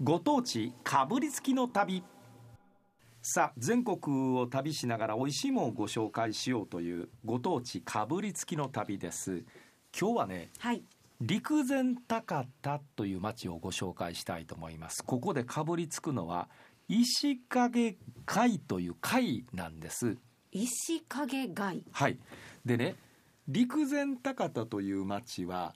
ご当地かぶりつきの旅。さあ全国を旅しながら美味しいものをご紹介しようというご当地かぶりつきの旅です。今日はねはい。陸前高田という町をご紹介したいと思います。ここでかぶりつくのは石影貝という貝なんです。石影貝。はい。でね陸前高田という町は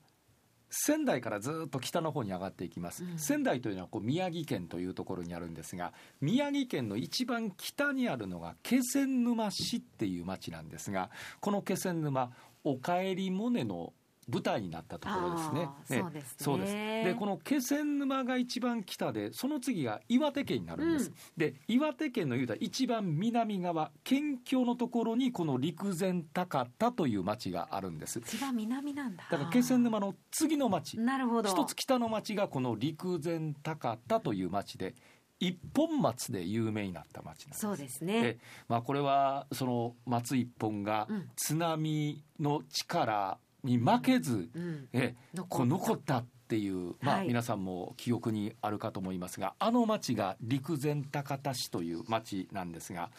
仙台からずっと北の方に上がっていきます、うん。仙台というのはこう宮城県というところにあるんですが宮城県の一番北にあるのが気仙沼市っていう町なんですがこの気仙沼おかえりモネの舞台になったところですね。あーそうですね。そうです。でこの気仙沼が一番北でその次が岩手県になるんです、うん。で岩手県の言うたら一番南側県境のところにこの陸前高田という町があるんです。一番南なんだ。だから気仙沼の次の町。なるほど。一つ北の町がこの陸前高田という町で一本松で有名になった町なんです。そうですでね。まあ、これはその松一本がうん。津波の力に負けず、うん。えこう残ったっていう、まあ、はい皆さんも記憶にあるかと思いますが、あの町が陸前高田市という町なんですが、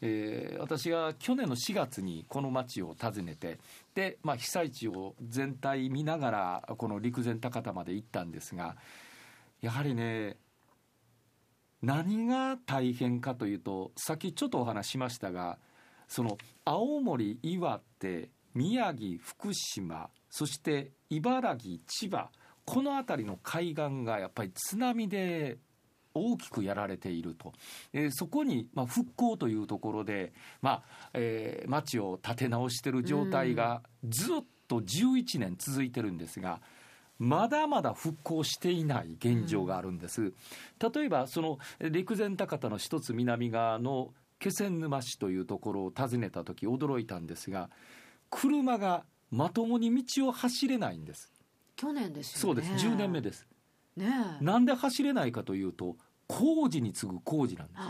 えー私が去年の4月にこの町を訪ねてで、まあ、被災地を全体見ながらこの陸前高田まで行ったんですがやはりね何が大変かというとさっきちょっとお話ししましたがその青森岩手宮城福島そして茨城千葉この辺りの海岸がやっぱり津波で大きくやられていると、えーそこに、まあ、復興というところで、まあえー町を建て直している状態がずっと11年続いてるんですが、まだまだ復興していない現状があるんです。例えばそのえー陸前高田の一つ南側の気仙沼市というところを訪ねた時驚いたんですが車がまともに道を走れないんです。去年ですそうよね。です10年目です。ねえ。なんで走れないかというと工事に次ぐ工事なんです。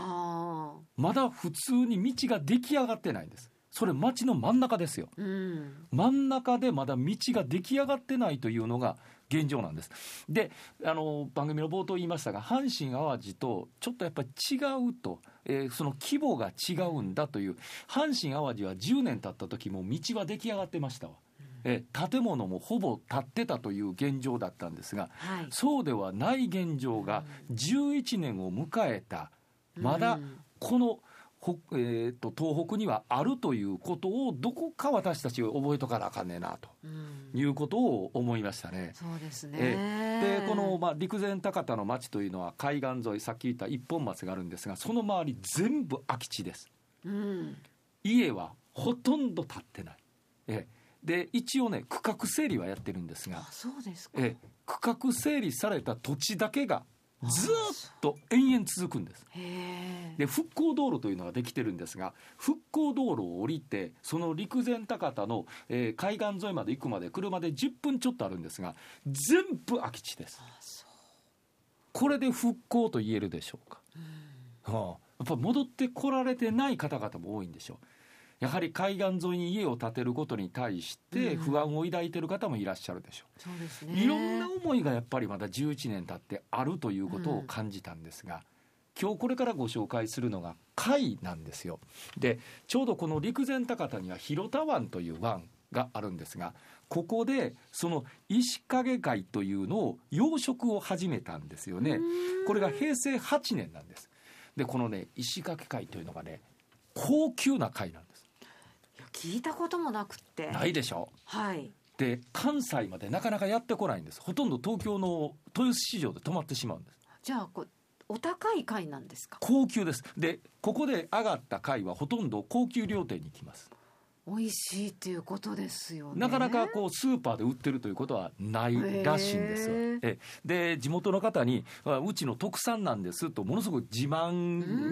まだ普通に道が出来上がってないんですそれ町の真ん中ですようん。真ん中でまだ道が出来上がってないというのが現状なんです。であの番組の冒頭言いましたが阪神・淡路とちょっとやっぱり違うと、えーその規模が違うんだという阪神・淡路は10年経った時も道は出来上がってましたわ、えー建物もほぼ建ってたという現状だったんですがはい。そうではない現状が11年を迎えたまだうん。この、ほえー、と東北にはあるということをどこか私たちが覚えとかなあかんねえなとうん。いうことを思いましたね。そうですね。えでこの、まあ、陸前高田の町というのは海岸沿いさっき言った一本松があるんですがその周り全部空き地ですうん。家はほとんど建ってない、えで一応ね区画整理はやってるんですがあ、そうですか。え区画整理された土地だけがずーっと延々続くんです。で復興道路というのができてるんですが復興道路を降りてその陸前高田の、えー海岸沿いまで行くまで車で10分ちょっとあるんですが全部空き地です。これで復興と言えるでしょうか。はあ、やっぱ戻ってこられてない方々も多いんでしょうやはり海岸沿いに家を建てることに対してうん不安を抱いている方もいらっしゃるでしょうそうですね。いろんな思いがやっぱりまだ11年経ってあるということを感じたんですが、今日これからご紹介するのが貝なんですよ。でちょうどこの陸前高田には広田湾という湾があるんですがここでその石影貝というのを養殖を始めたんですよね。うんこれが平成8年なんです。でこのね石垣貝というのがね高級な貝なんです。聞いたこともなくって。ないでしょはい。で関西までなかなかやってこないんですほとんど東京の豊洲市場で止まってしまうんですじゃあこうお高い貝なんですか？高級ですでここで上がった貝はほとんど高級料亭に行きます美味しいっていうことですよね。なかなかこうスーパーで売ってるということはないらしいんですよ。えで地元の方にあうちの特産なんですとものすごい自慢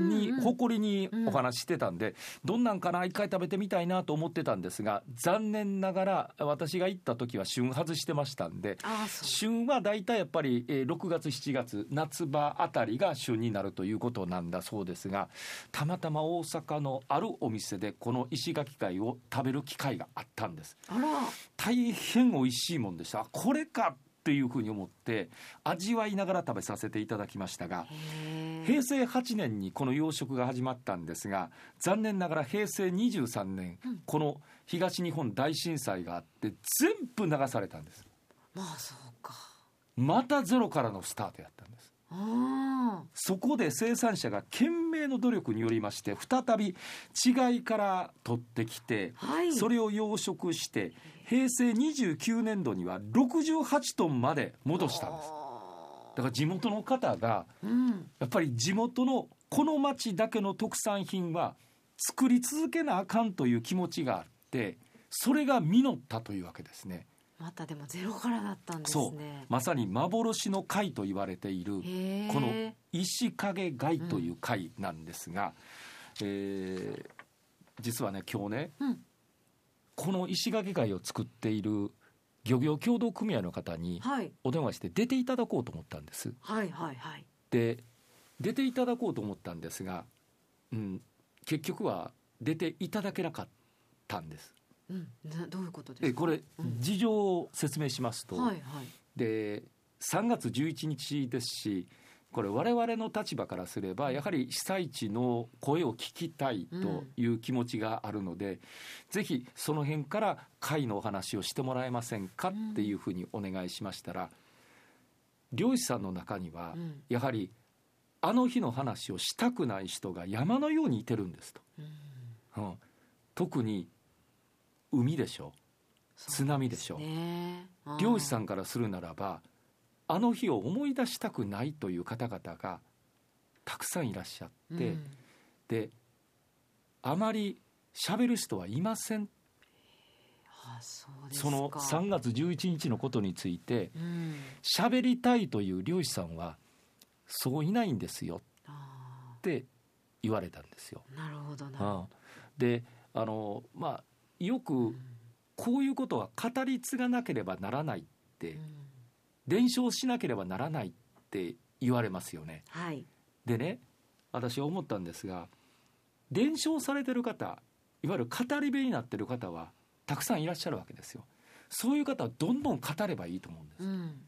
にうんうん誇りにお話ししてたんでどんなんかな一回食べてみたいなと思ってたんですが残念ながら私が行った時は旬外してましたんで。旬は大体やっぱりえー6月7月夏場あたりが旬になるということなんだそうですがたまたま大阪のあるお店でこの石垣貝を食べる機会があったんです。大変美味しいもんでした。あこれかっていうふうに思って味わいながら食べさせていただきましたが平成8年にこの養殖が始まったんですが残念ながら平成23年、うん。この東日本大震災があって全部流されたんです。まあそうか。またゼロからのスタートやったんです。あそこで生産者が懸命の努力によりまして再び違いから取ってきてあはい。それを養殖して平成29年度には68トンまで戻したんです。あだから地元の方がーうん。やっぱり地元のこの町だけの特産品は作り続けなあかんという気持ちがあってそれが実ったというわけですねまたでもゼロからだったんですそう。ねまさに幻の貝と言われているこの石影貝という貝なんですが、えー実はね今日ねうん。この石垣貝を作っている漁業協同組合の方にはい。お電話して出ていただこうと思ったんです。はいはいはい。で出ていただこうと思ったんですが、うん、結局は出ていただけなかったんです。うん。などういうことですか？えこれうん。事情を説明しますと、はいはい。で3月11日ですしこれ我々の立場からすればやはり被災地の声を聞きたいという気持ちがあるので、ぜひその辺から会のお話をしてもらえませんかっていうふうにお願いしましたら漁師さんの中にはうん。やはりあの日の話をしたくない人が山のようにいてるんですと、うん。うん。特に海でしょ？津波でしょ？ね。あー漁師さんからするならばあの日を思い出したくないという方々がたくさんいらっしゃって、うん。であまり喋る人はいません。あそそのか3月11日のことについてうん。喋りたいという漁師さんはそういないんですよあって言われたんですよ。ーなるほどな。うん。であのまあよくこういうことは語り継がなければならないってうん伝承しなければならないって言われますよね。はいでね私は思ったんですが伝承されてる方いわゆる語り部になってる方はたくさんいらっしゃるわけですよ。そういう方はどんどん語ればいいと思うんです。うん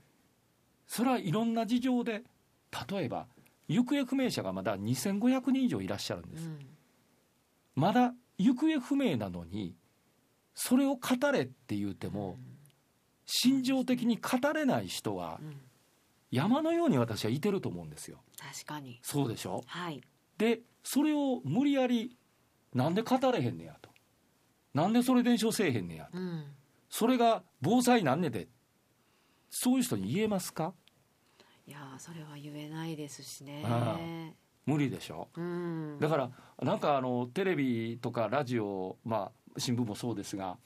それはいろんな事情で例えば行方不明者がまだ2500人以上いらっしゃるんです。うんまだ行方不明なのにそれを語れって言うても心情的に語れない人はうん山のように私はいてると思うんですよ。確かに。そうでしょ？はい。でそれを無理やりなんで語れへんねやと。なんでそれ伝承せえへんねやうん。それが防災なんねで。そういう人に言えますか？いやーそれは言えないですしね。あ。無理でしょ？うん。だからなんかあのテレビとかラジオまあ新聞もそうですが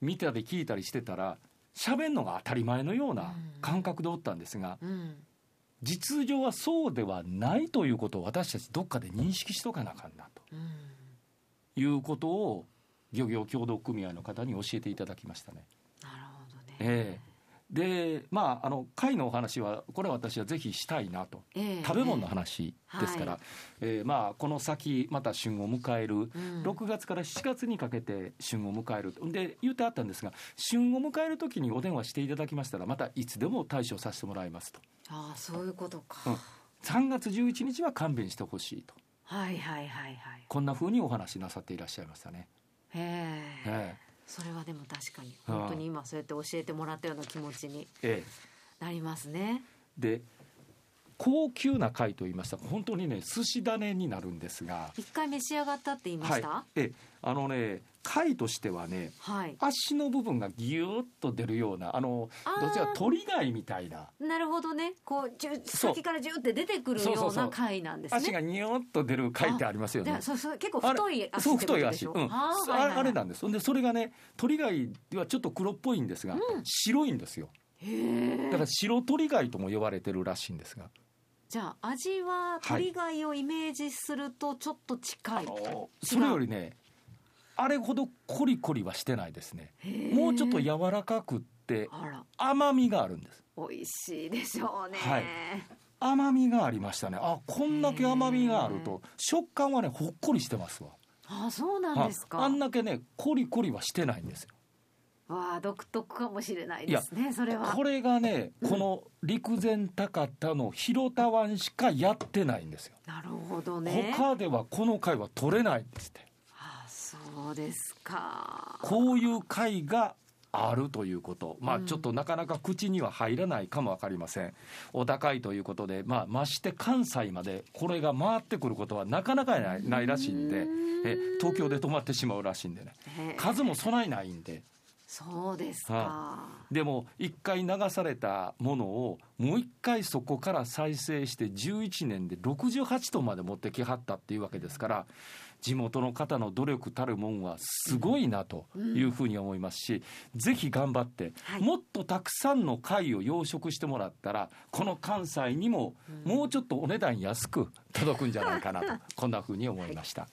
見たり聞いたりしてたら喋んのが当たり前のような感覚でおったんですがうん。実情はそうではないということを私たちどっかで認識しとかなあかんなと。うん。いうことを漁業協同組合の方に教えていただきましたね。なるほどね。ええでまああの貝のお話はこれは私はぜひしたいなと。ええ。食べ物の話ですから、はええまあこの先また旬を迎える。うん。6月から7月にかけて旬を迎える。とで言ってあったんですが旬を迎える時にお電話していただきましたらまたいつでも対処させてもらいますと。ああそういうことか、うん。3月11日は勘弁してほしいと。はいはいはいはい。こんなふうにお話しなさっていらっしゃいましたね。へええそれはでも確かに。本当に今そうやって教えてもらったような気持ちになりますね。で高級な貝と言いました。ら本当にね寿司種になるんですが。一回召し上がったって言いました？はい、ええ。あのね貝としてはねはい、足の部分がギューッと出るようなあのどちらか鳥貝みたいな。なるほどね。こうじゅ先からジュって出てくるような貝なんですね。足がニューッと出る貝ってありますよね。で。そうそう。結構太い足そう太い足、うん、あーあれなんです。でそれがね鳥貝はちょっと黒っぽいんですが、うん。白いんですよ。だから白鳥貝とも呼ばれてるらしいんですが、じゃあ味は鳥貝をイメージするとちょっと近い、あのそれよりねあれほどコリコリはしてないですね。もうちょっと柔らかくって甘みがあるんです。美味しいでしょうね、はい。甘みがありましたね。あこんだけ甘みがあると食感はねほっこりしてますわ。あそうなんですか。はい。あんだけねコリコリはしてないんですよ。わあ独特かもしれないですねそれは。これがね、この陸前高田の広田湾しかやってないんですよ。なるほどね。他ではこの貝は取れないんですって。あそうですか。こういう貝があるということ、まあ、うん。ちょっとなかなか口には入らないかも分かりません、お高いということで、まあ、まして関西までこれが回ってくることはなかなかないないらしいんで、え東京で止まってしまうらしいんでね、数も備えないんで、そうですか。でも一回流されたものをもう一回そこから再生して11年で68トンまで持ってきはったっていうわけですから地元の方の努力たるもんはすごいなというふうに思いますし、ぜひ頑張って、はい。もっとたくさんの貝を養殖してもらったらこの関西にももうちょっとお値段安く届くんじゃないかなとこんなふうに思いました。